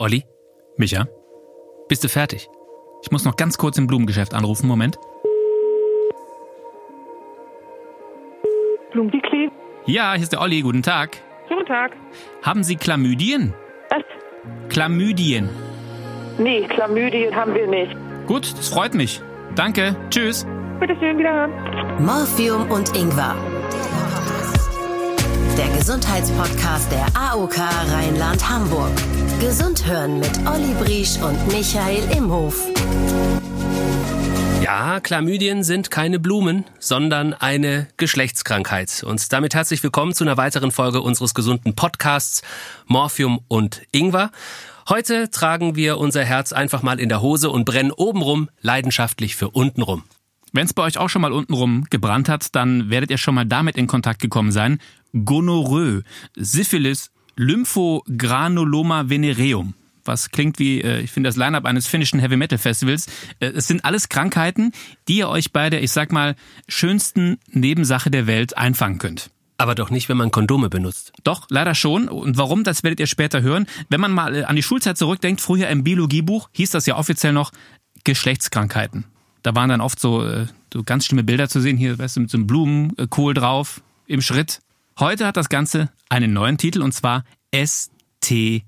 Olli, Micha, bist du fertig? ich muss noch ganz kurz im Blumengeschäft anrufen. Moment. Blumdikli. Ja, hier ist der Olli. Guten Tag. Guten Tag. Haben Sie Chlamydien? Was? Chlamydien. Nee, Chlamydien haben wir nicht. Gut, das freut mich. Danke. Tschüss. Bitte schön, wiederhören. Morphium und Ingwer. Der Gesundheitspodcast der AOK Rheinland-Hamburg. Gesund hören mit Olli Briesch und Michael Imhof. Ja, Chlamydien sind keine Blumen, sondern eine Geschlechtskrankheit. Und damit herzlich willkommen zu einer weiteren Folge unseres gesunden Podcasts Morphium und Ingwer. Heute tragen wir unser Herz einfach mal in der Hose und brennen obenrum leidenschaftlich für untenrum. Wenn es bei euch auch schon mal untenrum gebrannt hat, dann werdet ihr schon mal damit in Kontakt gekommen sein. Gonorrhoe, Syphilis, Lymphogranuloma venereum. Was klingt wie, äh, ich finde, das Line-Up eines finnischen Heavy-Metal-Festivals. Äh, Es sind alles Krankheiten, die ihr euch bei der, ich sag mal, schönsten Nebensache der Welt einfangen könnt. Aber doch nicht, wenn man Kondome benutzt. Doch, leider schon. Und warum, das werdet ihr später hören. Wenn man mal äh, an die Schulzeit zurückdenkt, früher im Biologiebuch hieß das ja offiziell noch Geschlechtskrankheiten. Da waren dann oft so, äh, so ganz schlimme Bilder zu sehen, hier, weißt du, mit so einem Blumenkohl drauf, im Schritt. Heute hat das Ganze einen neuen Titel und zwar STI.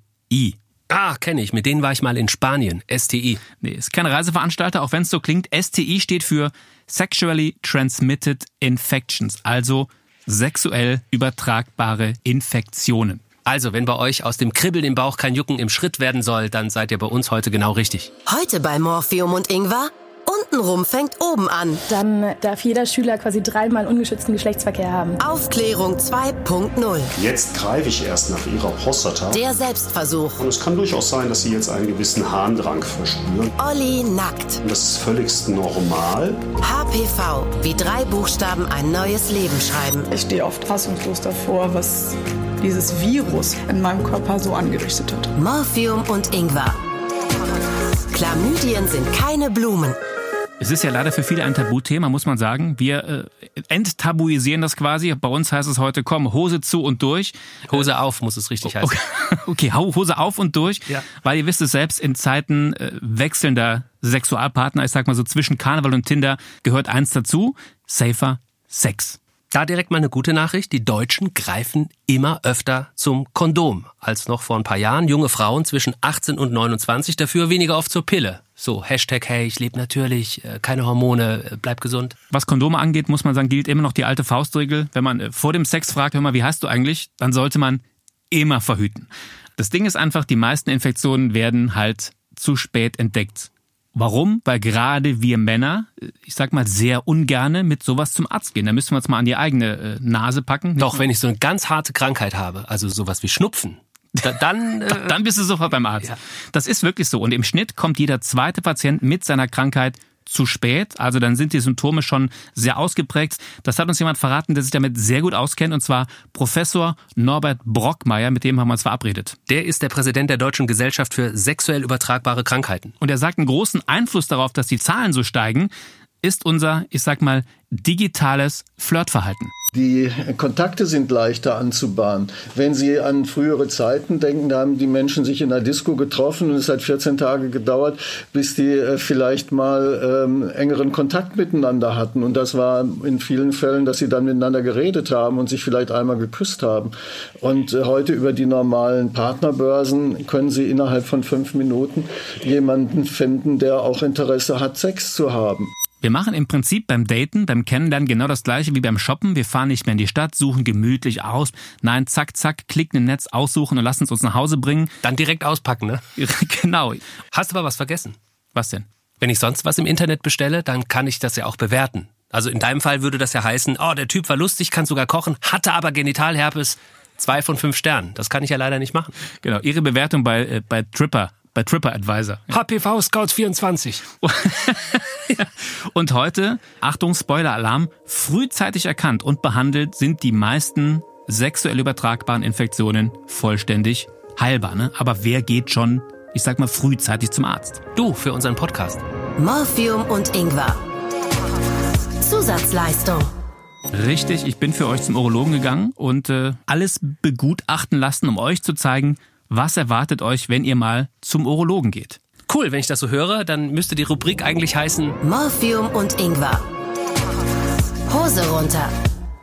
Ah, kenne ich. Mit denen war ich mal in Spanien. STI. Nee, ist kein Reiseveranstalter, auch wenn es so klingt. STI steht für Sexually Transmitted Infections, also sexuell übertragbare Infektionen. Also, wenn bei euch aus dem Kribbeln im Bauch kein Jucken im Schritt werden soll, dann seid ihr bei uns heute genau richtig. Heute bei Morphium und Ingwer. Untenrum fängt oben an. Dann darf jeder Schüler quasi dreimal ungeschützten Geschlechtsverkehr haben. Aufklärung 2.0. Jetzt greife ich erst nach ihrer Prostata. Der Selbstversuch. Und es kann durchaus sein, dass Sie jetzt einen gewissen Harndrang verspüren. Olli nackt. Das ist völligst normal. HPV. Wie drei Buchstaben ein neues Leben schreiben. Ich stehe oft fassungslos davor, was dieses Virus in meinem Körper so angerichtet hat. Morphium und Ingwer. Chlamydien sind keine Blumen. Es ist ja leider für viele ein Tabuthema, muss man sagen. Wir äh, enttabuisieren das quasi. Bei uns heißt es heute, komm, Hose zu und durch. Hose auf, muss es richtig heißen. Okay, okay Hose auf und durch. Ja. Weil ihr wisst es selbst, in Zeiten äh, wechselnder Sexualpartner, ich sag mal so zwischen Karneval und Tinder, gehört eins dazu, safer Sex. Da direkt mal eine gute Nachricht. Die Deutschen greifen immer öfter zum Kondom als noch vor ein paar Jahren. Junge Frauen zwischen 18 und 29 dafür weniger oft zur Pille. So, Hashtag, hey, ich lebe natürlich, äh, keine Hormone, äh, bleib gesund. Was Kondome angeht, muss man sagen, gilt immer noch die alte Faustregel. Wenn man äh, vor dem Sex fragt, hör mal, wie heißt du eigentlich, dann sollte man immer verhüten. Das Ding ist einfach, die meisten Infektionen werden halt zu spät entdeckt. Warum? Weil gerade wir Männer, ich sag mal, sehr ungerne mit sowas zum Arzt gehen. Da müssen wir uns mal an die eigene äh, Nase packen. Doch, wenn ich so eine ganz harte Krankheit habe, also sowas wie Schnupfen, da, dann, äh, Dann bist du sofort beim Arzt. Ja. Das ist wirklich so. Und im Schnitt kommt jeder zweite Patient mit seiner Krankheit zu spät. Also dann sind die Symptome schon sehr ausgeprägt. Das hat uns jemand verraten, der sich damit sehr gut auskennt, und zwar Professor Norbert Brockmeier, mit dem haben wir uns verabredet. der ist der Präsident der Deutschen Gesellschaft für sexuell übertragbare Krankheiten. Und er sagt, einen großen Einfluss darauf, dass die Zahlen so steigen, ist unser, ich sag mal, digitales Flirtverhalten. Die Kontakte sind leichter anzubahnen. Wenn Sie an frühere Zeiten denken, da haben die Menschen sich in der Disco getroffen und es hat 14 Tage gedauert, bis die äh, vielleicht mal ähm, engeren Kontakt miteinander hatten. Und das war in vielen Fällen, dass sie dann miteinander geredet haben und sich vielleicht einmal geküsst haben. Und äh, heute über die normalen Partnerbörsen können Sie innerhalb von fünf Minuten jemanden finden, der auch Interesse hat, Sex zu haben. Wir machen im Prinzip beim Daten, beim Kennenlernen genau das gleiche wie beim Shoppen. Wir fahren nicht mehr in die Stadt, suchen gemütlich aus. Nein, zack, zack, klicken im Netz, aussuchen und lassen es uns nach Hause bringen. Dann direkt auspacken, ne? genau. Hast aber was vergessen. Was denn? Wenn ich sonst was im Internet bestelle, dann kann ich das ja auch bewerten. Also in deinem Fall würde das ja heißen, oh, der Typ war lustig, kann sogar kochen, hatte aber Genitalherpes, zwei von fünf Sternen. Das kann ich ja leider nicht machen. Genau, Ihre Bewertung bei, äh, bei Tripper, bei Tripper Advisor. HPV Scouts 24. Und heute, Achtung, Spoiler-Alarm, frühzeitig erkannt und behandelt sind die meisten sexuell übertragbaren Infektionen vollständig heilbar. Ne? Aber wer geht schon, ich sag mal, frühzeitig zum Arzt? Du für unseren Podcast. Morphium und Ingwer. Zusatzleistung. Richtig, ich bin für euch zum Urologen gegangen und äh, alles begutachten lassen, um euch zu zeigen, was erwartet euch, wenn ihr mal zum Urologen geht. Cool, wenn ich das so höre, dann müsste die Rubrik eigentlich heißen Morphium und Ingwer. Hose runter.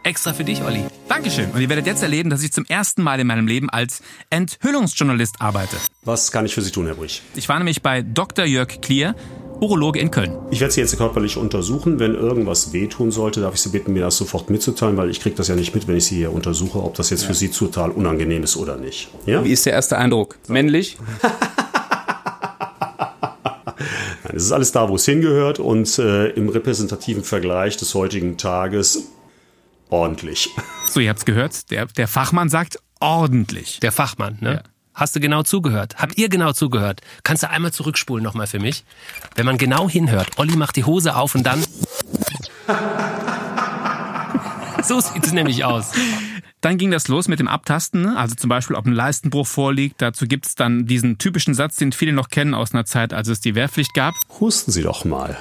Extra für dich, Olli. Dankeschön. Und ihr werdet jetzt erleben, dass ich zum ersten Mal in meinem Leben als Enthüllungsjournalist arbeite. Was kann ich für Sie tun, Herr Brich? Ich war nämlich bei Dr. Jörg Klier, Urologe in Köln. Ich werde Sie jetzt körperlich untersuchen. Wenn irgendwas wehtun sollte, darf ich Sie bitten, mir das sofort mitzuteilen, weil ich kriege das ja nicht mit, wenn ich Sie hier untersuche, ob das jetzt für Sie total unangenehm ist oder nicht. Ja? Wie ist der erste Eindruck? Männlich? Nein, es ist alles da, wo es hingehört und äh, im repräsentativen Vergleich des heutigen Tages ordentlich. So, ihr habt's gehört. Der, der Fachmann sagt ordentlich. Der Fachmann, ne? Ja. Hast du genau zugehört? Habt ihr genau zugehört? Kannst du einmal zurückspulen nochmal für mich? Wenn man genau hinhört, Olli macht die Hose auf und dann. so sieht es nämlich aus. Dann ging das los mit dem Abtasten, ne? also zum Beispiel, ob ein Leistenbruch vorliegt. Dazu gibt's dann diesen typischen Satz, den viele noch kennen aus einer Zeit, als es die Wehrpflicht gab. Husten Sie doch mal.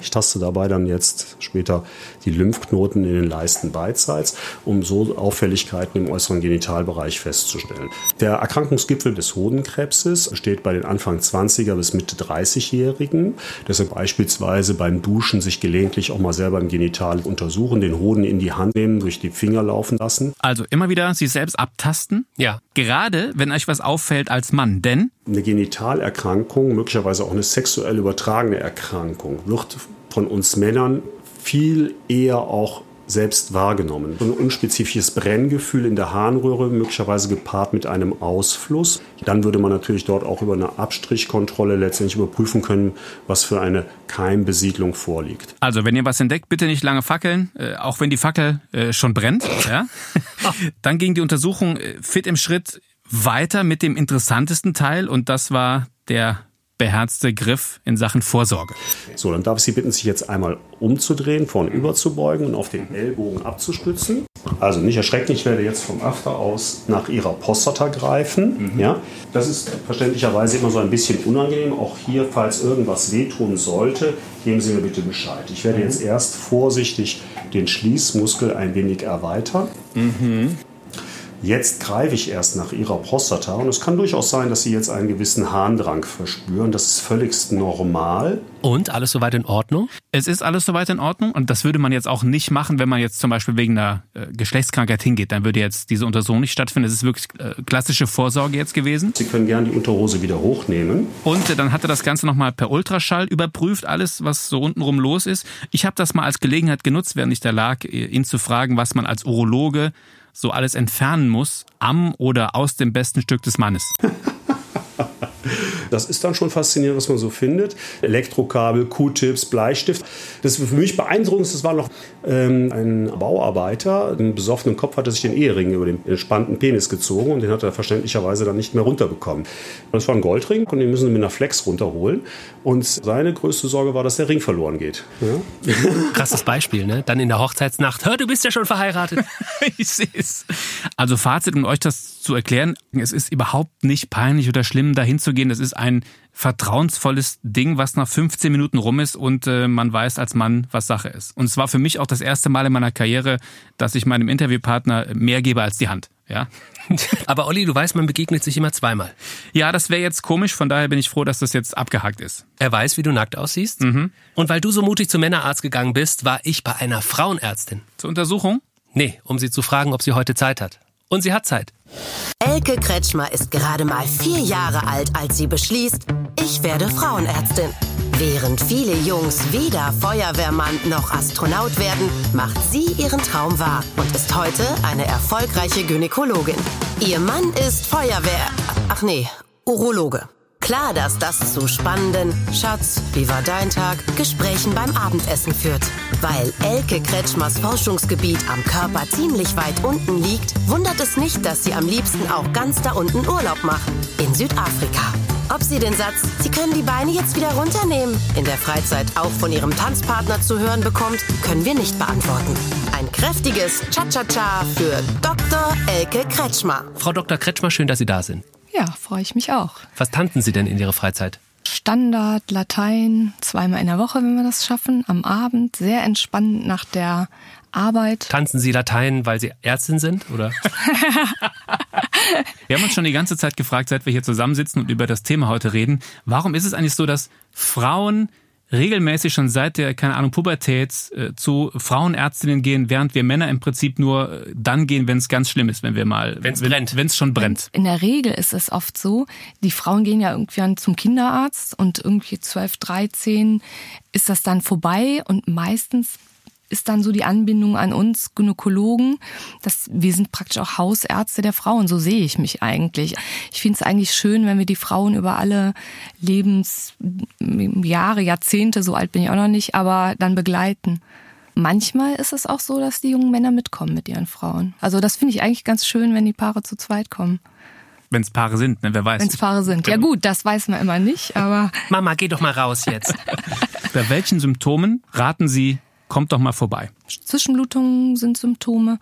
Ich taste dabei dann jetzt später die Lymphknoten in den Leisten beidseits, um so Auffälligkeiten im äußeren Genitalbereich festzustellen. Der Erkrankungsgipfel des Hodenkrebses steht bei den Anfang 20er bis Mitte 30-Jährigen. Deshalb beispielsweise beim Duschen sich gelegentlich auch mal selber im Genital untersuchen, den Hoden in die Hand nehmen, durch die Finger laufen lassen. Also immer wieder sich selbst abtasten. Ja. Gerade, wenn euch was auffällt als Mann. Denn Eine Genitalerkrankung, möglicherweise auch eine sexuell übertragene Erkrankung, wird von uns Männern viel eher auch selbst wahrgenommen. So ein unspezifisches Brenngefühl in der Harnröhre, möglicherweise gepaart mit einem Ausfluss. Dann würde man natürlich dort auch über eine Abstrichkontrolle letztendlich überprüfen können, was für eine Keimbesiedlung vorliegt. Also, wenn ihr was entdeckt, bitte nicht lange fackeln, äh, auch wenn die Fackel äh, schon brennt. Ja? Dann ging die Untersuchung äh, fit im Schritt weiter mit dem interessantesten Teil und das war der beherzte Griff in Sachen Vorsorge. So, dann darf ich Sie bitten, sich jetzt einmal umzudrehen, vornüber zu beugen und auf den Ellbogen abzustützen. Also nicht erschrecken, ich werde jetzt vom After aus nach Ihrer Prostata greifen. Ja, das ist verständlicherweise immer so ein bisschen unangenehm. Auch hier, falls irgendwas wehtun sollte, geben Sie mir bitte Bescheid. Ich werde jetzt erst vorsichtig den Schließmuskel ein wenig erweitern. Jetzt greife ich erst nach Ihrer Prostata und es kann durchaus sein, dass Sie jetzt einen gewissen Harndrang verspüren. Das ist völligst normal. Und alles soweit in Ordnung? Es ist alles soweit in Ordnung und das würde man jetzt auch nicht machen, wenn man jetzt zum Beispiel wegen einer äh, Geschlechtskrankheit hingeht. Dann würde jetzt diese Untersuchung nicht stattfinden. Es ist wirklich äh, klassische Vorsorge jetzt gewesen. Sie können gerne die Unterhose wieder hochnehmen. Und äh, dann hat er das Ganze nochmal per Ultraschall überprüft, alles, was so untenrum los ist. Ich habe das mal als Gelegenheit genutzt, während ich da lag, äh, ihn zu fragen, was man als Urologe so alles entfernen muss am oder aus dem besten Stück des Mannes. Das ist dann schon faszinierend, was man so findet. Elektrokabel, Q-Tips, Bleistift. Das für mich beeindruckendste, das war noch ähm, ein Bauarbeiter, einen besoffenen Kopf hatte sich den Ehering über den entspannten Penis gezogen und den hat er verständlicherweise dann nicht mehr runterbekommen. Das war ein Goldring und den müssen sie mit einer Flex runterholen. Und seine größte Sorge war, dass der Ring verloren geht. Ja? Krasses Beispiel, ne? Dann in der Hochzeitsnacht. Hör, du bist ja schon verheiratet. ich sehe es. Also Fazit, um euch das zu erklären, es ist überhaupt nicht peinlich oder schlimm, da hinzugehen. Das ist ein vertrauensvolles Ding, was nach 15 Minuten rum ist und äh, man weiß als Mann, was Sache ist. Und es war für mich auch das erste Mal in meiner Karriere, dass ich meinem Interviewpartner mehr gebe als die Hand. Ja, Aber Olli, du weißt, man begegnet sich immer zweimal. ja das wäre jetzt komisch, von daher bin ich froh, dass das jetzt abgehakt ist. Er weiß, wie du nackt aussiehst. Und weil du so mutig zum Männerarzt gegangen bist, war ich bei einer Frauenärztin. Zur Untersuchung? Nee, um sie zu fragen, ob sie heute Zeit hat. Und sie hat Zeit. Elke Kretschmer ist gerade mal vier Jahre alt, als sie beschließt, ich werde Frauenärztin. Während viele Jungs weder Feuerwehrmann noch Astronaut werden, macht sie ihren Traum wahr und ist heute eine erfolgreiche Gynäkologin. Ihr Mann ist Feuerwehr... Ach nee, Urologe. Klar, dass das zu spannenden Schatz, wie war dein Tag? Gesprächen beim Abendessen führt. Weil Elke Kretschmers Forschungsgebiet am Körper ziemlich weit unten liegt, wundert es nicht, dass sie am liebsten auch ganz da unten Urlaub macht. In Südafrika. Ob sie den Satz, sie können die Beine jetzt wieder runternehmen, in der Freizeit auch von ihrem Tanzpartner zu hören bekommt, können wir nicht beantworten. Ein kräftiges Cha-Cha-Cha für Dr. Elke Kretschmer. Frau Dr. Kretschmer, schön, dass Sie da sind. Ja, freue ich mich auch. Was tanzen Sie denn in Ihrer Freizeit? Standard, Latein, zweimal in der Woche, wenn wir das schaffen, am Abend, sehr entspannt nach der Arbeit. Tanzen Sie Latein, weil Sie Ärztin sind? Oder? Wir haben uns schon die ganze Zeit gefragt, seit wir hier zusammensitzen und über das Thema heute reden, warum ist es eigentlich so, dass Frauen regelmäßig schon seit der, keine Ahnung, Pubertät äh, zu Frauenärztinnen gehen, während wir Männer im Prinzip nur äh, dann gehen, wenn es ganz schlimm ist, wenn wir mal, Wenn's wenn, brennt. wenn es schon brennt. In der Regel ist es oft so, die Frauen gehen ja irgendwie an- zum Kinderarzt und irgendwie 12, 13 ist das dann vorbei und meistens ist dann so die Anbindung an uns Gynäkologen, dass wir sind praktisch auch Hausärzte der Frauen, so sehe ich mich eigentlich. Ich finde es eigentlich schön, wenn wir die Frauen über alle Lebensjahre, Jahrzehnte, so alt bin ich auch noch nicht, aber dann begleiten. Manchmal ist es auch so, dass die jungen Männer mitkommen mit ihren Frauen. Also das finde ich eigentlich ganz schön, wenn die Paare zu zweit kommen. Wenn es Paare sind, ne, wer weiß. Wenn es Paare sind. Ja gut, das weiß man immer nicht, aber Mama, geh doch mal raus jetzt. Bei welchen Symptomen raten Sie, kommt doch mal vorbei? Zwischenblutungen sind Symptome,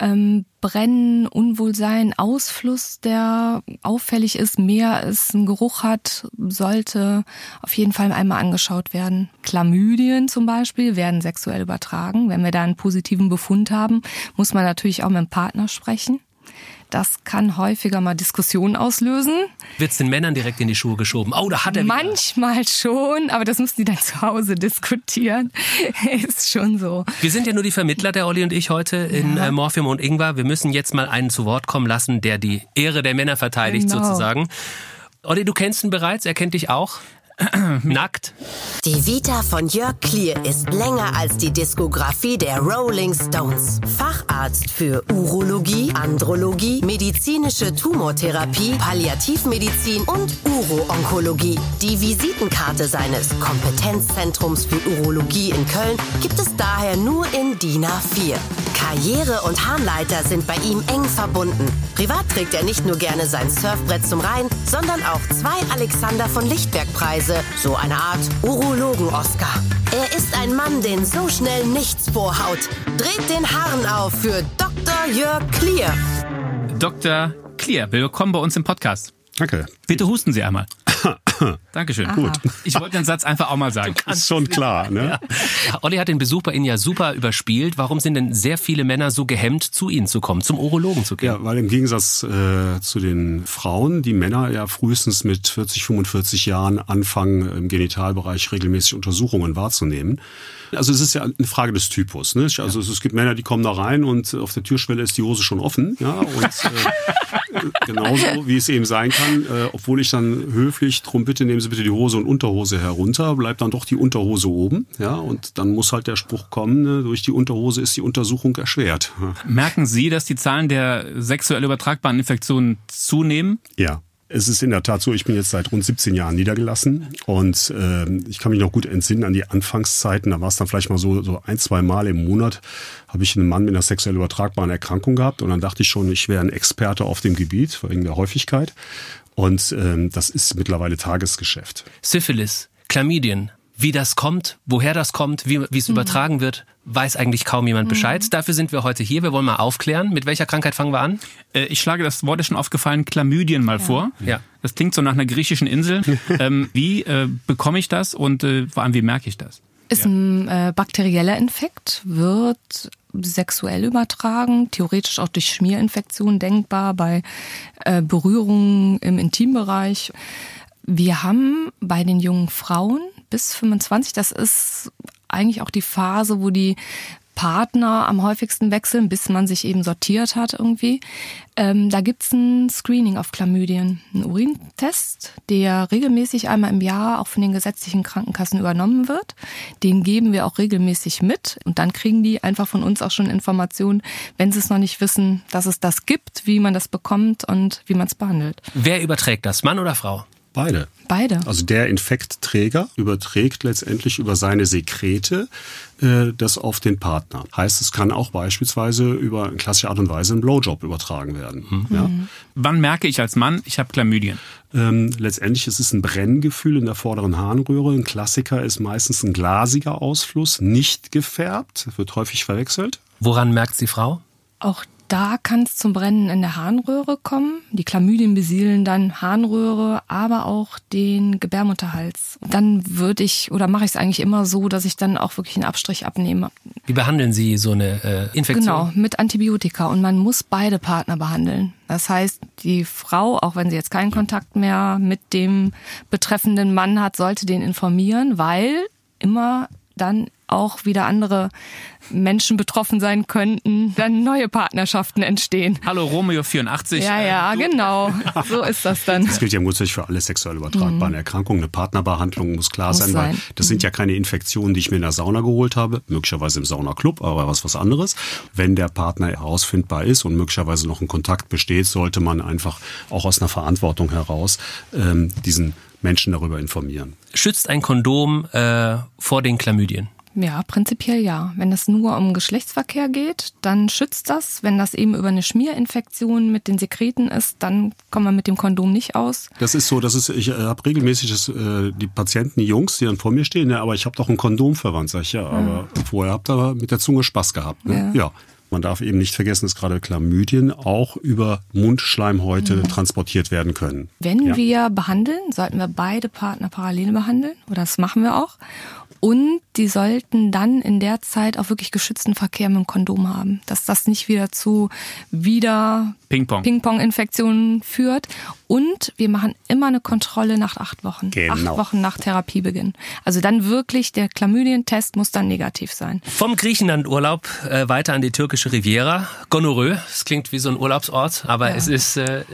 ähm, Brennen, Unwohlsein, Ausfluss, der auffällig ist, mehr als ein Geruch hat, sollte auf jeden Fall einmal angeschaut werden. Chlamydien zum Beispiel werden sexuell übertragen. Wenn wir da einen positiven Befund haben, muss man natürlich auch mit dem Partner sprechen. Das kann häufiger mal Diskussionen auslösen. Wird's den Männern direkt in die Schuhe geschoben? Oh, da hat er wieder. Manchmal schon, aber das müssen die dann zu Hause diskutieren. Ist schon so. Wir sind ja nur die Vermittler, der Olli und ich heute in äh, Morphium und Ingwer. Wir müssen jetzt mal einen zu Wort kommen lassen, der die Ehre der Männer verteidigt Genau. sozusagen. Olli, du kennst ihn bereits, er kennt dich auch. Nackt. Die Vita von Jörg Klier ist länger als die Diskografie der Rolling Stones. Facharzt für Urologie, Andrologie, medizinische Tumortherapie, Palliativmedizin und Uro-Onkologie. Die Visitenkarte seines Kompetenzzentrums für Urologie in Köln gibt es daher nur in DIN A4. Karriere und Harnleiter sind bei ihm eng verbunden. Privat trägt er nicht nur gerne sein Surfbrett zum Rhein, sondern auch zwei Alexander von Lichtberg-Preise, so eine Art Urologen-Oscar. Er ist ein Mann, den so schnell nichts vorhaut. Dreht den Haaren auf für Dr. Jörg Klier. Dr. Clear, willkommen bei uns im Podcast. Danke. Bitte husten Sie einmal. Dankeschön. Gut. Ich wollte den Satz einfach auch mal sagen. Ist schon klar, ne? Ja, Olli hat den Besuch bei Ihnen ja super überspielt. Warum sind denn sehr viele Männer so gehemmt, zu Ihnen zu kommen, zum Urologen zu gehen? Ja, weil im Gegensatz äh, zu den Frauen, die Männer ja frühestens mit 40, 45 Jahren anfangen, im Genitalbereich regelmäßig Untersuchungen wahrzunehmen. Also es ist ja eine Frage des Typus. Ne? Also es gibt Männer, die kommen da rein und auf der Türschwelle ist die Hose schon offen. Ja, und äh, genauso wie es eben sein kann, äh, obwohl ich dann höflich drum bitte, nehmen Sie bitte die Hose und Unterhose herunter, bleibt dann doch die Unterhose oben. Ja, und dann muss halt der Spruch kommen, ne? durch die Unterhose ist die Untersuchung erschwert. Merken Sie, dass die Zahlen der sexuell übertragbaren Infektionen zunehmen? Ja. Es ist in der Tat so, ich bin jetzt seit rund 17 Jahren niedergelassen und ähm, ich kann mich noch gut entsinnen an die Anfangszeiten. Da war es dann vielleicht mal so, so ein, zwei Mal im Monat, habe ich einen Mann mit einer sexuell übertragbaren Erkrankung gehabt und dann dachte ich schon, ich wäre ein Experte auf dem Gebiet wegen der Häufigkeit. Und ähm, das ist mittlerweile Tagesgeschäft. Syphilis, Chlamydien, wie das kommt, woher das kommt, wie, wie es übertragen wird, weiß eigentlich kaum jemand Bescheid. Dafür sind wir heute hier. Wir wollen mal aufklären. Mit welcher Krankheit fangen wir an? Äh, Ich schlage das Wort ist schon aufgefallen, Chlamydien mal vor. Ja. Das klingt so nach einer griechischen Insel. ähm, wie äh, bekomme ich das und äh, vor allem wie merke ich das? Ist ein äh, bakterieller Infekt, wird sexuell übertragen, theoretisch auch durch Schmierinfektionen denkbar, bei äh, Berührungen im Intimbereich. Wir haben bei den jungen Frauen bis 25, das ist eigentlich auch die Phase, wo die Partner am häufigsten wechseln, bis man sich eben sortiert hat irgendwie. Ähm, da gibt's ein Screening auf Chlamydien, einen Urintest, der regelmäßig einmal im Jahr auch von den gesetzlichen Krankenkassen übernommen wird. Den geben wir auch regelmäßig mit und dann kriegen die einfach von uns auch schon Informationen, wenn sie es noch nicht wissen, dass es das gibt, wie man das bekommt und wie man es behandelt. Wer überträgt das, Mann oder Frau? Beide. Beide. Also der Infektträger überträgt letztendlich über seine Sekrete äh, das auf den Partner. Heißt, es kann auch beispielsweise über eine klassische Art und Weise ein Blowjob übertragen werden. Ja? Wann merke ich als Mann, ich habe Chlamydien? Ähm, letztendlich ist es ein Brenngefühl in der vorderen Harnröhre. Ein Klassiker ist meistens ein glasiger Ausfluss, nicht gefärbt, wird häufig verwechselt. Woran merkt die Frau? Auch Da kann es zum Brennen in der Harnröhre kommen. Die Chlamydien besiedeln dann Harnröhre, aber auch den Gebärmutterhals. Dann würde ich oder mache ich es eigentlich immer so, dass ich dann auch wirklich einen Abstrich abnehme. Wie behandeln Sie so eine äh, Infektion? Genau, mit Antibiotika. Und man muss beide Partner behandeln. Das heißt, die Frau, auch wenn sie jetzt keinen Kontakt mehr mit dem betreffenden Mann hat, sollte den informieren, weil immer dann auch wieder andere Menschen betroffen sein könnten, dann neue Partnerschaften entstehen. Hallo Romeo 84. Ja, ja, genau. So ist das dann. Das gilt ja grundsätzlich für alle sexuell übertragbaren mhm. Erkrankungen. Eine Partnerbehandlung muss klar muss sein, sein, weil das mhm. sind ja keine Infektionen, die ich mir in der Sauna geholt habe, möglicherweise im Saunaclub, aber was was anderes. Wenn der Partner herausfindbar ist und möglicherweise noch ein Kontakt besteht, sollte man einfach auch aus einer Verantwortung heraus ähm, diesen Menschen darüber informieren. Schützt ein Kondom äh, vor den Chlamydien? Ja, prinzipiell ja. Wenn es nur um Geschlechtsverkehr geht, dann schützt das. Wenn das eben über eine Schmierinfektion mit den Sekreten ist, dann kommen wir mit dem Kondom nicht aus. Das ist so, das ist, ich äh, habe regelmäßig das, äh, die Patienten, die Jungs, die dann vor mir stehen, ja, aber ich habe doch ein Kondom verwandt, sag ich ja, aber ja. vorher habt ihr mit der Zunge Spaß gehabt. Ne? ja. ja. Man darf eben nicht vergessen, dass gerade Chlamydien auch über Mundschleimhäute mhm. transportiert werden können. Wenn ja. wir behandeln, sollten wir beide Partner parallel behandeln. Oder das machen wir auch. Und die sollten dann in der Zeit auch wirklich geschützten Verkehr mit dem Kondom haben, dass das nicht wieder zu wieder Ping-Pong. Ping-Pong-Infektionen führt. Und wir machen immer eine Kontrolle nach acht Wochen. Genau. Acht Wochen nach Therapiebeginn. Also dann wirklich, der Chlamydien-Test muss dann negativ sein. Vom Griechenland-Urlaub äh, weiter an die türkische Riviera. Gonorrhoe, das klingt wie so ein Urlaubsort, aber ja. es ist äh,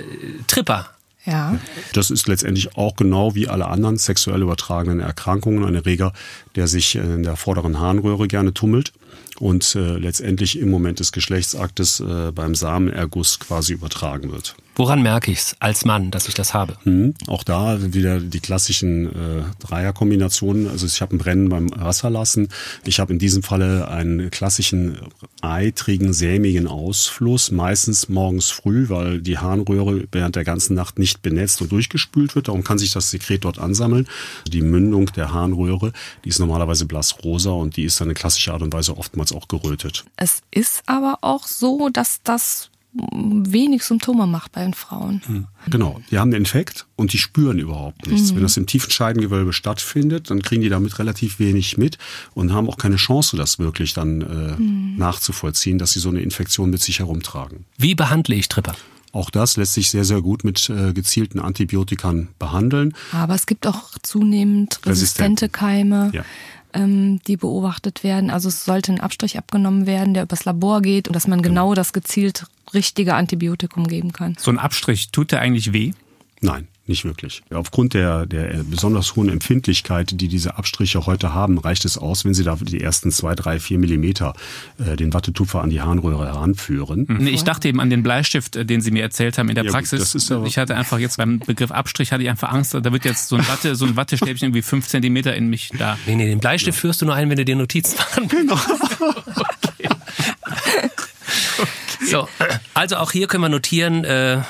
Tripper. Ja. Das ist letztendlich auch genau wie alle anderen sexuell übertragenen Erkrankungen ein Erreger, der sich in der vorderen Harnröhre gerne tummelt und äh, letztendlich im Moment des Geschlechtsaktes äh, beim Samenerguss quasi übertragen wird. Woran merke ich es als Mann, dass ich das habe? Mhm. Auch da wieder die klassischen äh, Dreierkombinationen. Also ich habe ein Brennen beim Wasserlassen. Ich habe in diesem Falle einen klassischen eitrigen, sämigen Ausfluss, meistens morgens früh, weil die Harnröhre während der ganzen Nacht nicht benetzt und durchgespült wird. Darum kann sich das Sekret dort ansammeln. Die Mündung der Harnröhre, die ist normalerweise blassrosa und die ist dann in klassischer Art und Weise oftmals auch gerötet. Es ist aber auch so, dass das wenig Symptome macht bei den Frauen. Hm. Genau, die haben den Infekt und die spüren überhaupt nichts. Mhm. Wenn das im tiefen Scheidengewölbe stattfindet, dann kriegen die damit relativ wenig mit und haben auch keine Chance, das wirklich dann äh, mhm. nachzuvollziehen, dass sie so eine Infektion mit sich herumtragen. Wie behandle ich Tripper? Auch das lässt sich sehr, sehr gut mit äh, gezielten Antibiotikern behandeln. Aber es gibt auch zunehmend resistente Keime. Ja ähm, die beobachtet werden. Also es sollte ein Abstrich abgenommen werden, der übers Labor geht und dass man genau, genau das gezielt richtige Antibiotikum geben kann. So ein Abstrich, tut der eigentlich weh? Nein. Nicht wirklich. Aufgrund der, der besonders hohen Empfindlichkeit, die diese Abstriche heute haben, reicht es aus, wenn Sie da die ersten zwei, drei, vier Millimeter äh, den Wattetupfer an die Harnröhre heranführen. Nee, ich dachte eben an den Bleistift, äh, den Sie mir erzählt haben in der ja, Praxis. Gut, ich hatte einfach jetzt beim Begriff Abstrich hatte ich einfach Angst, da wird jetzt so ein Watte, so ein Wattestäbchen irgendwie fünf Zentimeter in mich da. Nee, nee, den Bleistift ja. führst du nur ein, wenn du dir Notizen machen Genau. okay. So, also auch hier können wir notieren, äh,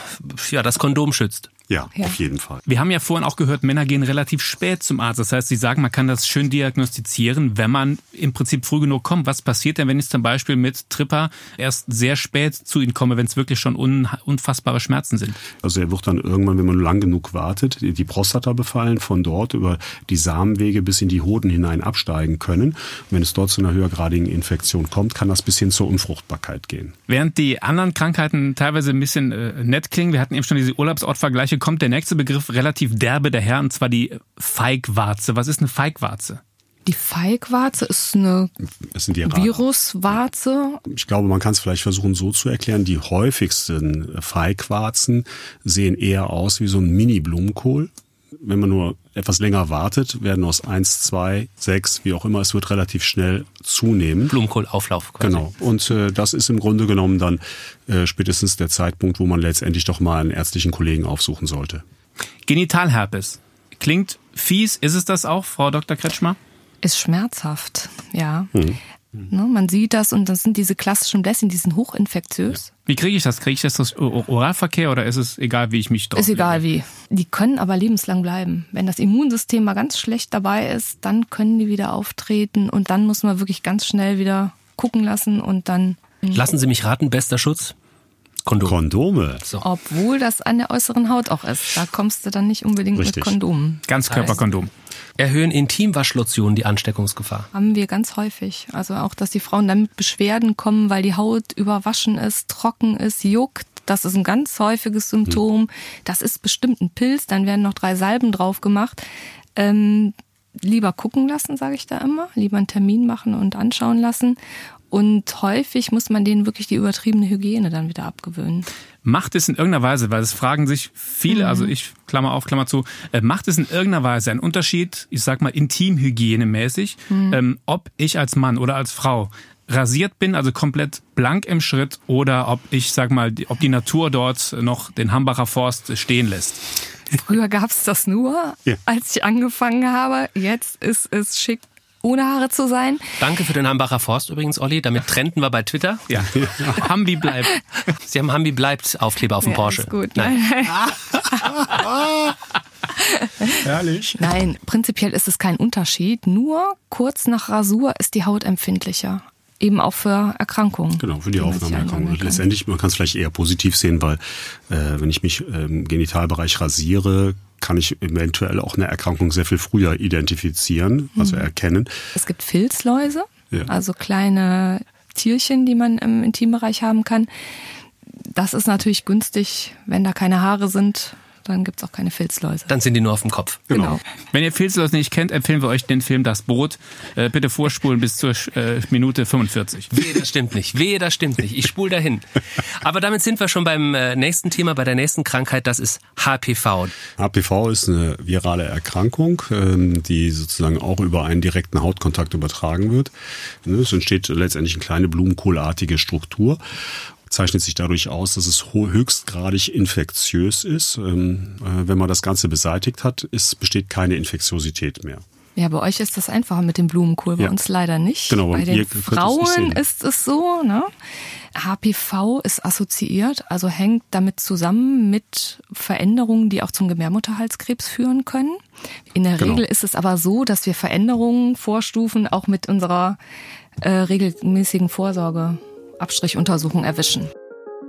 ja, das Kondom schützt. Ja, ja, auf jeden Fall. Wir haben ja vorhin auch gehört, Männer gehen relativ spät zum Arzt. Das heißt, Sie sagen, man kann das schön diagnostizieren, wenn man im Prinzip früh genug kommt. Was passiert denn, wenn ich zum Beispiel mit Tripper erst sehr spät zu Ihnen komme, wenn es wirklich schon un unfassbare Schmerzen sind? Also er wird dann irgendwann, wenn man lang genug wartet, die Prostata befallen, von dort über die Samenwege bis in die Hoden hinein absteigen können. Und wenn es dort zu einer höhergradigen Infektion kommt, kann das bis hin zur Unfruchtbarkeit gehen. Während die anderen Krankheiten teilweise ein bisschen äh, nett klingen, wir hatten eben schon diese Urlaubsortvergleiche, Bereiche kommt der nächste Begriff relativ derbe daher, und zwar die Feigwarze. Was ist eine Feigwarze? Die Feigwarze ist eine Viruswarze. Ich glaube, man kann es vielleicht versuchen so zu erklären. Die häufigsten Feigwarzen sehen eher aus wie so ein Mini-Blumenkohl. Wenn man nur etwas länger wartet, werden aus eins, zwei, sechs, wie auch immer, es wird relativ schnell zunehmen. Blumenkohlauflauf. Quasi. Genau. Und äh, das ist im Grunde genommen dann äh, spätestens der Zeitpunkt, wo man letztendlich doch mal einen ärztlichen Kollegen aufsuchen sollte. Genitalherpes. Klingt fies. Ist es das auch, Frau Dr. Kretschmer? Ist schmerzhaft, ja. Hm. Ne, man sieht das und das sind diese klassischen Bläschen, die sind hochinfektiös. Wie kriege ich das? Kriege ich das durch Oralverkehr oder ist es egal, wie ich mich drauf Ist egal wie. Die können aber lebenslang bleiben. Wenn das Immunsystem mal ganz schlecht dabei ist, dann können die wieder auftreten und dann muss man wirklich ganz schnell wieder gucken lassen und dann. Lassen Sie mich raten, bester Schutz? Kondom. Kondome. Obwohl das an der äußeren Haut auch ist. Da kommst du dann nicht unbedingt Richtig. mit Kondomen. Ganzkörperkondom. Erhöhen Intimwaschlotionen die Ansteckungsgefahr? Haben wir ganz häufig. Also auch, dass die Frauen dann mit Beschwerden kommen, weil die Haut überwaschen ist, trocken ist, juckt. Das ist ein ganz häufiges Symptom. Das ist bestimmt ein Pilz. Dann werden noch drei Salben drauf gemacht. Ähm, lieber gucken lassen, sage ich da immer. Lieber einen Termin machen und anschauen lassen. Und häufig muss man denen wirklich die übertriebene Hygiene dann wieder abgewöhnen. Macht es in irgendeiner Weise, weil es fragen sich viele, also ich Klammer auf, Klammer zu, äh, macht es in irgendeiner Weise einen Unterschied, ich sag mal intimhygienemäßig, ähm, ob ich als Mann oder als Frau rasiert bin, also komplett blank im Schritt, oder ob ich sag mal, die- ob die Natur dort noch den Hambacher Forst stehen lässt. Früher gab's das nur, Ja. als ich angefangen habe. Jetzt ist es schick, ohne Haare zu sein. Danke für den Hambacher Forst übrigens, Olli. Damit trennten wir bei Twitter. Ja, Hambi bleibt. Sie haben Hambi bleibt Aufkleber auf dem Ja, Porsche. Ist gut. Nein. Nein. Herrlich. Nein, prinzipiell ist es kein Unterschied. Nur kurz nach Rasur ist die Haut empfindlicher. Eben auch für Erkrankungen. Genau, für die man sich Aufnahmeerkrankung. einsammeln Und kann. letztendlich, man kann es vielleicht eher positiv sehen, weil äh, wenn ich mich im Genitalbereich rasiere, kann ich eventuell auch eine Erkrankung sehr viel früher identifizieren, also erkennen. Es gibt Filzläuse, Ja. also kleine Tierchen, die man im Intimbereich haben kann. Das ist natürlich günstig, wenn da keine Haare sind, dann gibt's auch keine Filzläuse. Dann sind die nur auf dem Kopf. Genau. Wenn ihr Filzlos nicht kennt, empfehlen wir euch den Film Das Boot. Äh, bitte vorspulen bis zur äh, Minute 45. Wehe, das stimmt nicht. Wehe, das stimmt nicht. Ich spul dahin. Aber damit sind wir schon beim äh, nächsten Thema, bei der nächsten Krankheit. Das ist HPV. HPV ist eine virale Erkrankung, ähm, die sozusagen auch über einen direkten Hautkontakt übertragen wird. Es entsteht letztendlich eine kleine blumenkohlartige Struktur zeichnet sich dadurch aus, dass es höchstgradig infektiös ist. Ähm, äh, wenn man das Ganze beseitigt hat, ist, besteht keine Infektiosität mehr. Ja, bei euch ist das einfacher mit dem Blumenkohl, bei Ja. uns leider nicht. Genau, bei den Frauen ist es so, ne? HPV ist assoziiert, also hängt damit zusammen mit Veränderungen, die auch zum Gebärmutterhalskrebs führen können. In der Genau. Regel ist es aber so, dass wir Veränderungen vorstufen, auch mit unserer äh, regelmäßigen Vorsorge. Abstrichuntersuchung erwischen.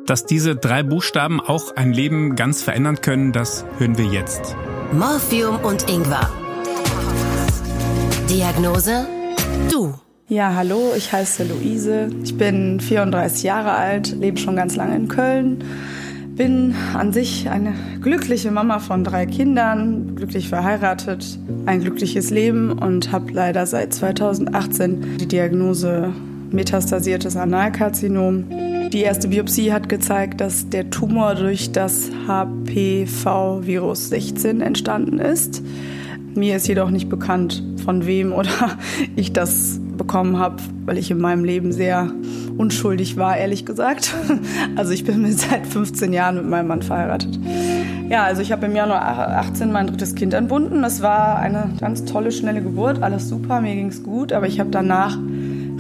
Dass diese drei Buchstaben auch ein Leben ganz verändern können, das hören wir jetzt. Morphium und Ingwer. Diagnose? Du. Ja, hallo, ich heiße Luise. Ich bin 34 Jahre alt, lebe schon ganz lange in Köln. Bin an sich eine glückliche Mama von drei Kindern, glücklich verheiratet, ein glückliches Leben und habe leider seit 2018 die Diagnose metastasiertes Analkarzinom. Die erste Biopsie hat gezeigt, dass der Tumor durch das HPV-Virus 16 entstanden ist. Mir ist jedoch nicht bekannt, von wem oder ich das bekommen habe, weil ich in meinem Leben sehr unschuldig war, ehrlich gesagt. Also ich bin seit 15 Jahren mit meinem Mann verheiratet. Ja, also ich habe im Januar 18 mein drittes Kind entbunden. Das war eine ganz tolle, schnelle Geburt, alles super, mir ging's gut, aber ich habe danach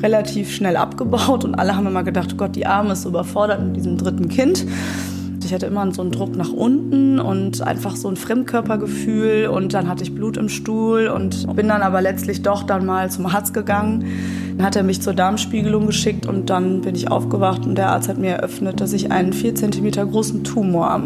relativ schnell abgebaut und alle haben immer gedacht, oh Gott, die Arme ist überfordert mit diesem dritten Kind. Ich hatte immer so einen Druck nach unten und einfach so ein Fremdkörpergefühl und dann hatte ich Blut im Stuhl und bin dann aber letztlich doch dann mal zum Arzt gegangen. Dann hat er mich zur Darmspiegelung geschickt und dann bin ich aufgewacht und der Arzt hat mir eröffnet, dass ich einen vier Zentimeter großen Tumor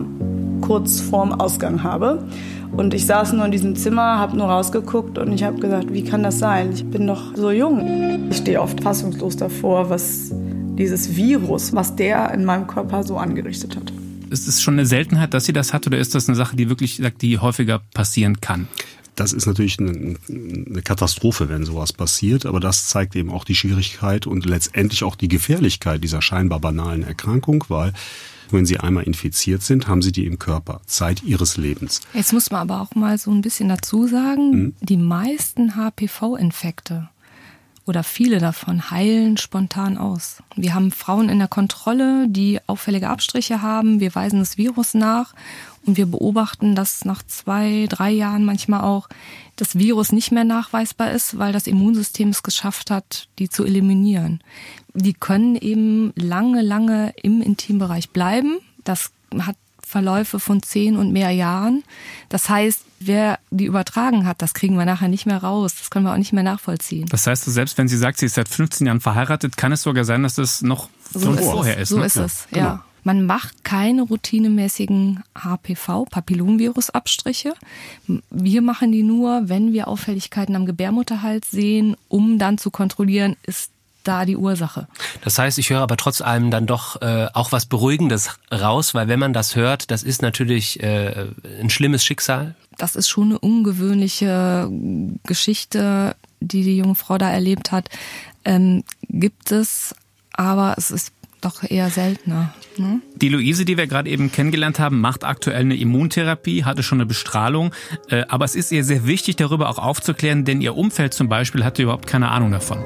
kurz vorm Ausgang habe. Und ich saß nur in diesem Zimmer, habe nur rausgeguckt und ich habe gesagt, wie kann das sein? Ich bin doch so jung. Ich stehe oft fassungslos davor, was dieses Virus, was der in meinem Körper so angerichtet hat. Ist es schon eine Seltenheit, dass sie das hat, oder ist das eine Sache, die wirklich, sagt, die häufiger passieren kann? Das ist natürlich eine, eine Katastrophe, wenn sowas passiert, aber das zeigt eben auch die Schwierigkeit und letztendlich auch die Gefährlichkeit dieser scheinbar banalen Erkrankung, weil wenn sie einmal infiziert sind, haben sie die im Körper, Zeit ihres Lebens. Jetzt muss man aber auch mal so ein bisschen dazu sagen, die meisten HPV-Infekte oder viele davon heilen spontan aus. Wir haben Frauen in der Kontrolle, die auffällige Abstriche haben. Wir weisen das Virus nach und wir beobachten, dass nach zwei, drei Jahren manchmal auch das Virus nicht mehr nachweisbar ist, weil das Immunsystem es geschafft hat, die zu eliminieren. Die können eben lange, lange im Intimbereich bleiben. Das hat Verläufe von zehn und mehr Jahren. Das heißt, wer die übertragen hat, das kriegen wir nachher nicht mehr raus. Das können wir auch nicht mehr nachvollziehen. Das heißt, selbst wenn sie sagt, sie ist seit 15 Jahren verheiratet, kann es sogar sein, dass das noch So von ist vorher es. ist. So ne? ist es, genau. ja. Man macht keine routinemäßigen HPV-Papillomvirus-Abstriche. Wir machen die nur, wenn wir Auffälligkeiten am Gebärmutterhals sehen, um dann zu kontrollieren, ist da die Ursache. Das heißt, ich höre aber trotz allem dann doch äh, auch was Beruhigendes raus, weil wenn man das hört, das ist natürlich äh, ein schlimmes Schicksal. Das ist schon eine ungewöhnliche Geschichte, die die junge Frau da erlebt hat. Ähm, gibt es, aber es ist doch eher seltener. Ne? Die Luise, die wir gerade eben kennengelernt haben, macht aktuell eine Immuntherapie, hatte schon eine Bestrahlung. Äh, aber es ist ihr sehr wichtig, darüber auch aufzuklären, denn ihr Umfeld zum Beispiel hatte überhaupt keine Ahnung davon.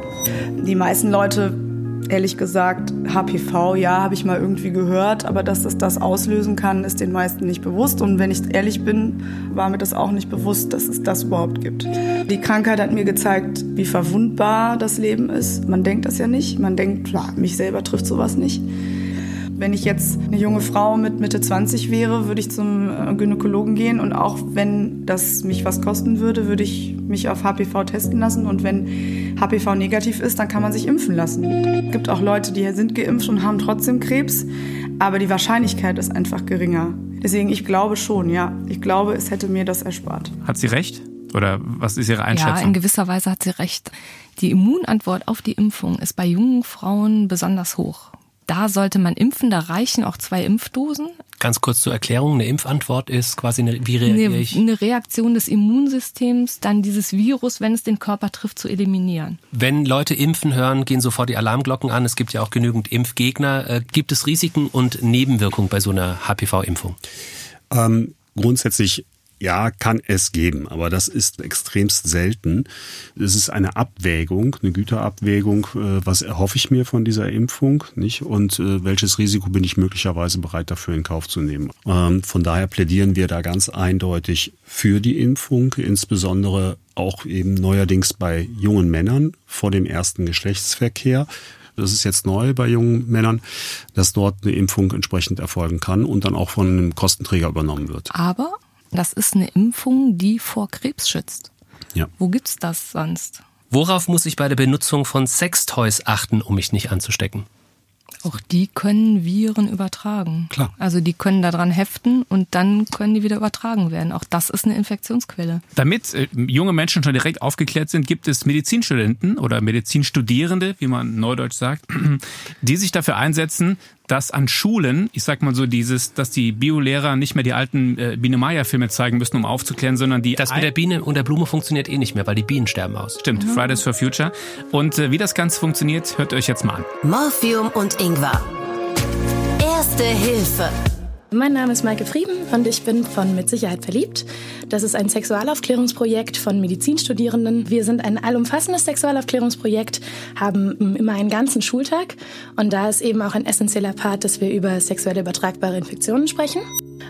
Die meisten Leute ehrlich gesagt, HPV, ja, habe ich mal irgendwie gehört, aber dass es das auslösen kann, ist den meisten nicht bewusst. Und wenn ich ehrlich bin, war mir das auch nicht bewusst, dass es das überhaupt gibt. Die Krankheit hat mir gezeigt, wie verwundbar das Leben ist. Man denkt das ja nicht. Man denkt, ja, mich selber trifft sowas nicht. Wenn ich jetzt eine junge Frau mit Mitte 20 wäre, würde ich zum äh, Gynäkologen gehen und auch wenn das mich was kosten würde, würde ich mich auf HPV testen lassen und wenn HPV negativ ist, dann kann man sich impfen lassen. Es gibt auch Leute, die sind geimpft und haben trotzdem Krebs, aber die Wahrscheinlichkeit ist einfach geringer. Deswegen, ich glaube schon, ja. Ich glaube, es hätte mir das erspart. Hat sie recht? Oder was ist Ihre Einschätzung? Ja, in gewisser Weise hat sie recht. Die Immunantwort auf die Impfung ist bei jungen Frauen besonders hoch da sollte man impfen, da reichen auch zwei Impfdosen. Ganz kurz zur Erklärung, eine Impfantwort ist quasi eine, wie reagiere ich? Eine Reaktion des Immunsystems, dann dieses Virus, wenn es den Körper trifft, zu eliminieren. Wenn Leute impfen hören, gehen sofort die Alarmglocken an. Es gibt ja auch genügend Impfgegner. Äh, gibt es Risiken und Nebenwirkungen bei so einer HPV-Impfung? Ähm, grundsätzlich ja, kann es geben, aber das ist extremst selten. Es ist eine Abwägung, eine Güterabwägung, äh, was erhoffe ich mir von dieser Impfung, nicht? Und äh, welches Risiko bin ich möglicherweise bereit dafür in Kauf zu nehmen? Ähm, von daher plädieren wir da ganz eindeutig für die Impfung, insbesondere auch eben neuerdings bei jungen Männern vor dem ersten Geschlechtsverkehr. Das ist jetzt neu bei jungen Männern, dass dort eine Impfung entsprechend erfolgen kann und dann auch von einem Kostenträger übernommen wird. Aber das ist eine Impfung, die vor Krebs schützt. Ja. Wo gibt's das sonst? Worauf muss ich bei der Benutzung von Sextoys achten, um mich nicht anzustecken? Auch die können Viren übertragen. Klar. Also die können daran heften und dann können die wieder übertragen werden. Auch das ist eine Infektionsquelle. Damit äh, junge Menschen schon direkt aufgeklärt sind, gibt es Medizinstudenten oder Medizinstudierende, wie man neudeutsch sagt, die sich dafür einsetzen, dass an Schulen, ich sag mal so dieses, dass die Biolehrer nicht mehr die alten äh, Biene Meier Filme zeigen müssen, um aufzuklären, sondern die Das mit der Biene und der Blume funktioniert eh nicht mehr, weil die Bienen sterben aus. Stimmt, Fridays for Future. Und äh, wie das Ganze funktioniert, hört euch jetzt mal an. Morphium und Ingwer. Erste Hilfe. Mein Name ist Maike Frieden und ich bin von Mit Sicherheit verliebt. Das ist ein Sexualaufklärungsprojekt von Medizinstudierenden. Wir sind ein allumfassendes Sexualaufklärungsprojekt, haben immer einen ganzen Schultag und da ist eben auch ein essentieller Part, dass wir über sexuell übertragbare Infektionen sprechen.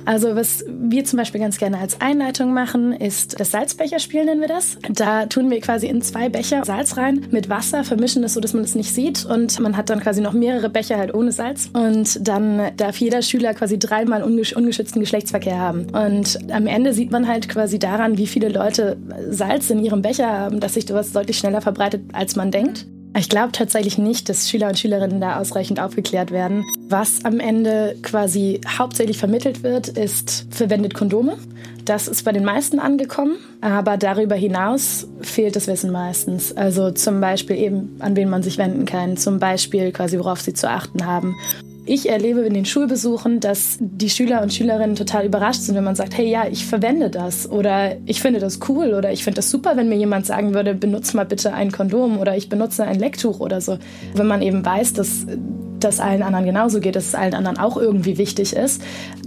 Also was wir zum Beispiel ganz gerne als Einleitung machen, ist das Salzbecherspiel nennen wir das. Da tun wir quasi in zwei Becher Salz rein mit Wasser, vermischen das so, dass man es nicht sieht und man hat dann quasi noch mehrere Becher halt ohne Salz und dann darf jeder Schüler quasi dreimal ungesch ungeschützten Geschlechtsverkehr haben. Und am Ende sieht man halt quasi daran, wie viele Leute Salz in ihrem Becher haben, dass sich das deutlich schneller verbreitet, als man denkt. Ich glaube tatsächlich nicht, dass Schüler und Schülerinnen da ausreichend aufgeklärt werden. Was am Ende quasi hauptsächlich vermittelt wird, ist verwendet Kondome. Das ist bei den meisten angekommen, aber darüber hinaus fehlt das Wissen meistens. Also zum Beispiel eben, an wen man sich wenden kann, zum Beispiel quasi, worauf sie zu achten haben. Ich erlebe in den Schulbesuchen, dass die Schüler und Schülerinnen total überrascht sind, wenn man sagt, hey ja, ich verwende das oder ich finde das cool oder ich finde das super, wenn mir jemand sagen würde, benutze mal bitte ein Kondom oder ich benutze ein Lecktuch oder so. Wenn man eben weiß, dass das allen anderen genauso geht, dass es allen anderen auch irgendwie wichtig ist,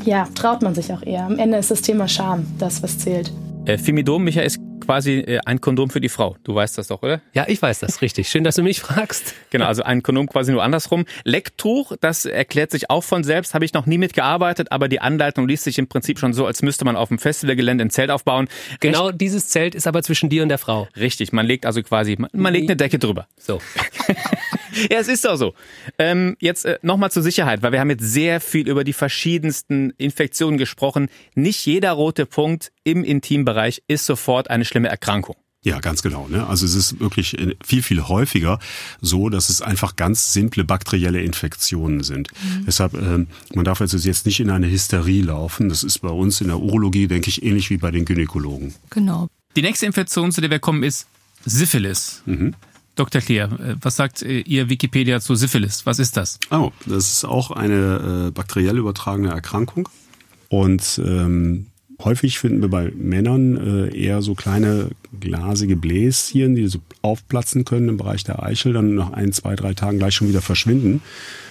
ja, traut man sich auch eher. Am Ende ist das Thema Scham das, was zählt. Äh, Femidom, Michael, ist quasi äh, ein Kondom für die Frau. Du weißt das doch, oder? Ja, ich weiß das, richtig. Schön, dass du mich fragst. Genau, also ein Kondom quasi nur andersrum. Lecktuch, das erklärt sich auch von selbst, habe ich noch nie mitgearbeitet, aber die Anleitung liest sich im Prinzip schon so, als müsste man auf dem Festivalgelände ein Zelt aufbauen. Genau dieses Zelt ist aber zwischen dir und der Frau. Richtig, man legt also quasi, man, man legt eine Decke drüber. So. ja, es ist doch so. Ähm, jetzt äh, nochmal zur Sicherheit, weil wir haben jetzt sehr viel über die verschiedensten Infektionen gesprochen. Nicht jeder rote Punkt im Intimbereich ist sofort eine schlimme Erkrankung. Ja, ganz genau. Ne? Also es ist wirklich äh, viel, viel häufiger so, dass es einfach ganz simple bakterielle Infektionen sind. Mhm. Deshalb, ähm, man darf also jetzt nicht in eine Hysterie laufen. Das ist bei uns in der Urologie, denke ich, ähnlich wie bei den Gynäkologen. Genau. Die nächste Infektion, zu der wir kommen, ist Syphilis. Mhm. Dr. Kleer, äh, was sagt äh, Ihr Wikipedia zu Syphilis? Was ist das? Oh, das ist auch eine äh, bakteriell übertragene Erkrankung. Und ähm, Häufig finden wir bei Männern äh, eher so kleine glasige Bläschen, die so aufplatzen können im Bereich der Eichel, dann nach ein, zwei, drei Tagen gleich schon wieder verschwinden.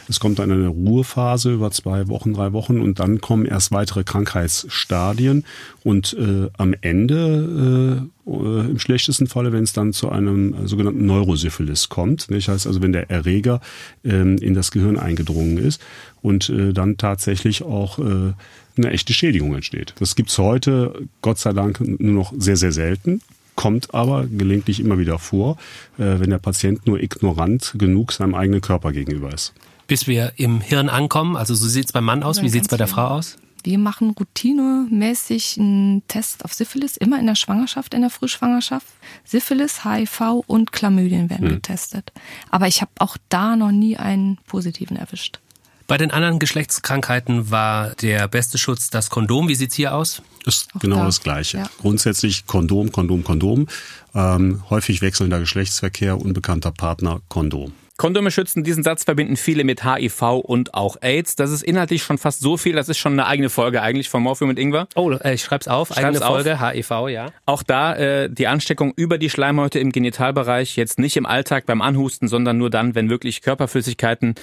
Es kommt dann eine Ruhephase über zwei Wochen, drei Wochen und dann kommen erst weitere Krankheitsstadien und äh, am Ende äh, im schlechtesten Falle, wenn es dann zu einem äh, sogenannten Neurosyphilis kommt. Das heißt also, wenn der Erreger ähm, in das Gehirn eingedrungen ist und äh, dann tatsächlich auch äh, eine echte Schädigung entsteht. Das gibt's heute, Gott sei Dank, nur noch sehr, sehr selten kommt aber gelegentlich immer wieder vor, äh, wenn der Patient nur ignorant genug seinem eigenen Körper gegenüber ist. Bis wir im Hirn ankommen, also so sieht's beim Mann aus, wie sieht's bei der Frau aus? Wir machen routinemäßig einen Test auf Syphilis, immer in der Schwangerschaft, in der Frühschwangerschaft. Syphilis, HIV und Chlamydien werden mhm. getestet. Aber ich habe auch da noch nie einen positiven erwischt. Bei den anderen Geschlechtskrankheiten war der beste Schutz das Kondom. Wie sieht's hier aus? Ist Auch genau da. das Gleiche. Ja. Grundsätzlich Kondom, Kondom, Kondom. Ähm, häufig wechselnder Geschlechtsverkehr, unbekannter Partner, Kondom. Kondome schützen, diesen Satz verbinden viele mit HIV und auch AIDS. Das ist inhaltlich schon fast so viel, das ist schon eine eigene Folge eigentlich von Morphium und Ingwer. Oh, äh, ich schreib's auf, Schreib's eigene auf. Folge, HIV, ja. Auch da äh, die Ansteckung über die Schleimhäute im Genitalbereich, jetzt nicht im Alltag beim Anhusten, sondern nur dann, wenn wirklich Körperflüssigkeiten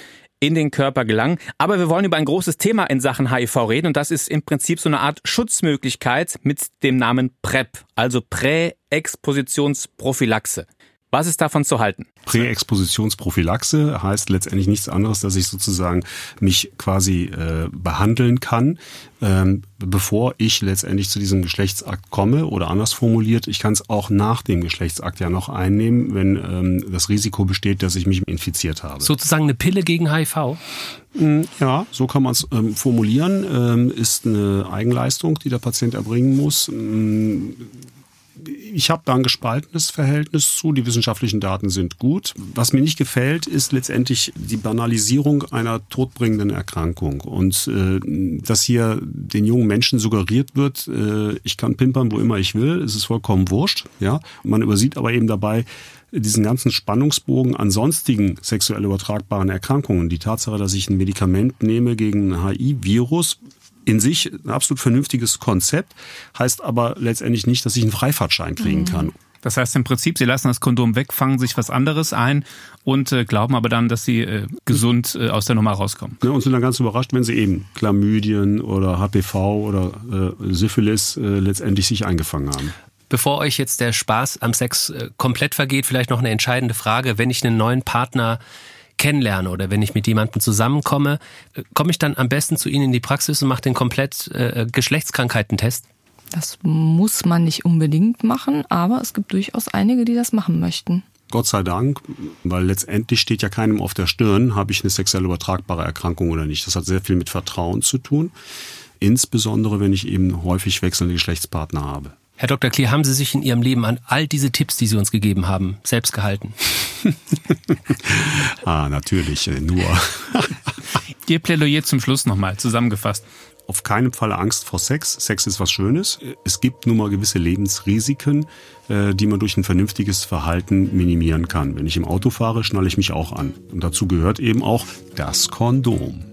in den Körper gelangen. Aber wir wollen über ein großes Thema in Sachen HIV reden und das ist im Prinzip so eine Art Schutzmöglichkeit mit dem Namen PrEP, also Präexpositionsprophylaxe. Was ist davon zu halten? Präexpositionsprophylaxe heißt letztendlich nichts anderes, dass ich sozusagen mich quasi äh, behandeln kann, ähm, bevor ich letztendlich zu diesem Geschlechtsakt komme oder anders formuliert, ich kann es auch nach dem Geschlechtsakt ja noch einnehmen, wenn ähm, das Risiko besteht, dass ich mich infiziert habe. Sozusagen eine Pille gegen HIV? Mm, ja, so kann man es ähm, formulieren. Ähm, ist eine Eigenleistung, die der Patient erbringen muss. Ähm, ich habe da ein gespaltenes Verhältnis zu. Die wissenschaftlichen Daten sind gut. Was mir nicht gefällt, ist letztendlich die Banalisierung einer todbringenden Erkrankung. Und äh, dass hier den jungen Menschen suggeriert wird, äh, ich kann pimpern, wo immer ich will, es ist vollkommen wurscht. Ja? Man übersieht aber eben dabei, diesen ganzen Spannungsbogen an sonstigen sexuell übertragbaren Erkrankungen. Die Tatsache, dass ich ein Medikament nehme gegen ein HIV-Virus, in sich ein absolut vernünftiges Konzept, heißt aber letztendlich nicht, dass ich einen Freifahrtschein kriegen mhm. kann. Das heißt im Prinzip, sie lassen das Kondom weg, fangen sich was anderes ein und äh, glauben aber dann, dass sie äh, gesund äh, aus der Nummer rauskommen. Ja, und sind dann ganz überrascht, wenn sie eben Chlamydien oder HPV oder äh, Syphilis äh, letztendlich sich eingefangen haben. Bevor euch jetzt der Spaß am Sex äh, komplett vergeht, vielleicht noch eine entscheidende Frage. Wenn ich einen neuen Partner kennenlerne oder wenn ich mit jemandem zusammenkomme, äh, komme ich dann am besten zu Ihnen in die Praxis und mache den komplett äh, Geschlechtskrankheitentest? Das muss man nicht unbedingt machen, aber es gibt durchaus einige, die das machen möchten. Gott sei Dank, weil letztendlich steht ja keinem auf der Stirn, habe ich eine sexuell übertragbare Erkrankung oder nicht. Das hat sehr viel mit Vertrauen zu tun, insbesondere wenn ich eben häufig wechselnde Geschlechtspartner habe. Herr Dr. Klee, haben Sie sich in Ihrem Leben an all diese Tipps, die Sie uns gegeben haben, selbst gehalten? ah, natürlich, äh, nur. Ihr Plädoyer zum Schluss nochmal zusammengefasst. Auf keinen Fall Angst vor Sex. Sex ist was Schönes. Es gibt nun mal gewisse Lebensrisiken, äh, die man durch ein vernünftiges Verhalten minimieren kann. Wenn ich im Auto fahre, schnalle ich mich auch an. Und dazu gehört eben auch das Kondom.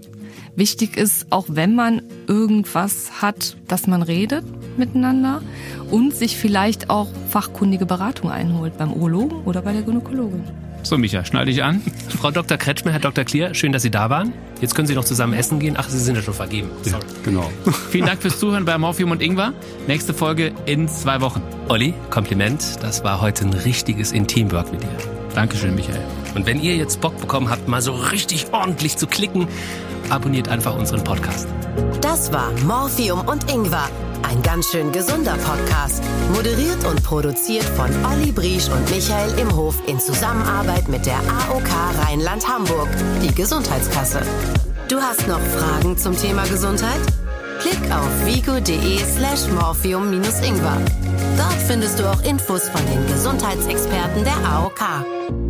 Wichtig ist, auch wenn man irgendwas hat, dass man redet miteinander und sich vielleicht auch fachkundige Beratung einholt beim Urologen oder bei der Gynäkologin. So, Micha, schnall dich an. Frau Dr. Kretschmer, Herr Dr. Klier, schön, dass Sie da waren. Jetzt können Sie noch zusammen essen gehen. Ach, Sie sind ja schon vergeben. Ja, genau. Vielen Dank fürs Zuhören bei Morphium und Ingwer. Nächste Folge in zwei Wochen. Olli, Kompliment. Das war heute ein richtiges Intimwork mit dir. Dankeschön, Michael. Und wenn ihr jetzt Bock bekommen habt, mal so richtig ordentlich zu klicken, abonniert einfach unseren Podcast. Das war Morphium und Ingwer. Ein ganz schön gesunder Podcast. Moderiert und produziert von Olli Briesch und Michael Imhof in Zusammenarbeit mit der AOK Rheinland-Hamburg, die Gesundheitskasse. Du hast noch Fragen zum Thema Gesundheit? Klick auf vigo.de slash morphium-ingwer. Dort findest du auch Infos von den Gesundheitsexperten der AOK.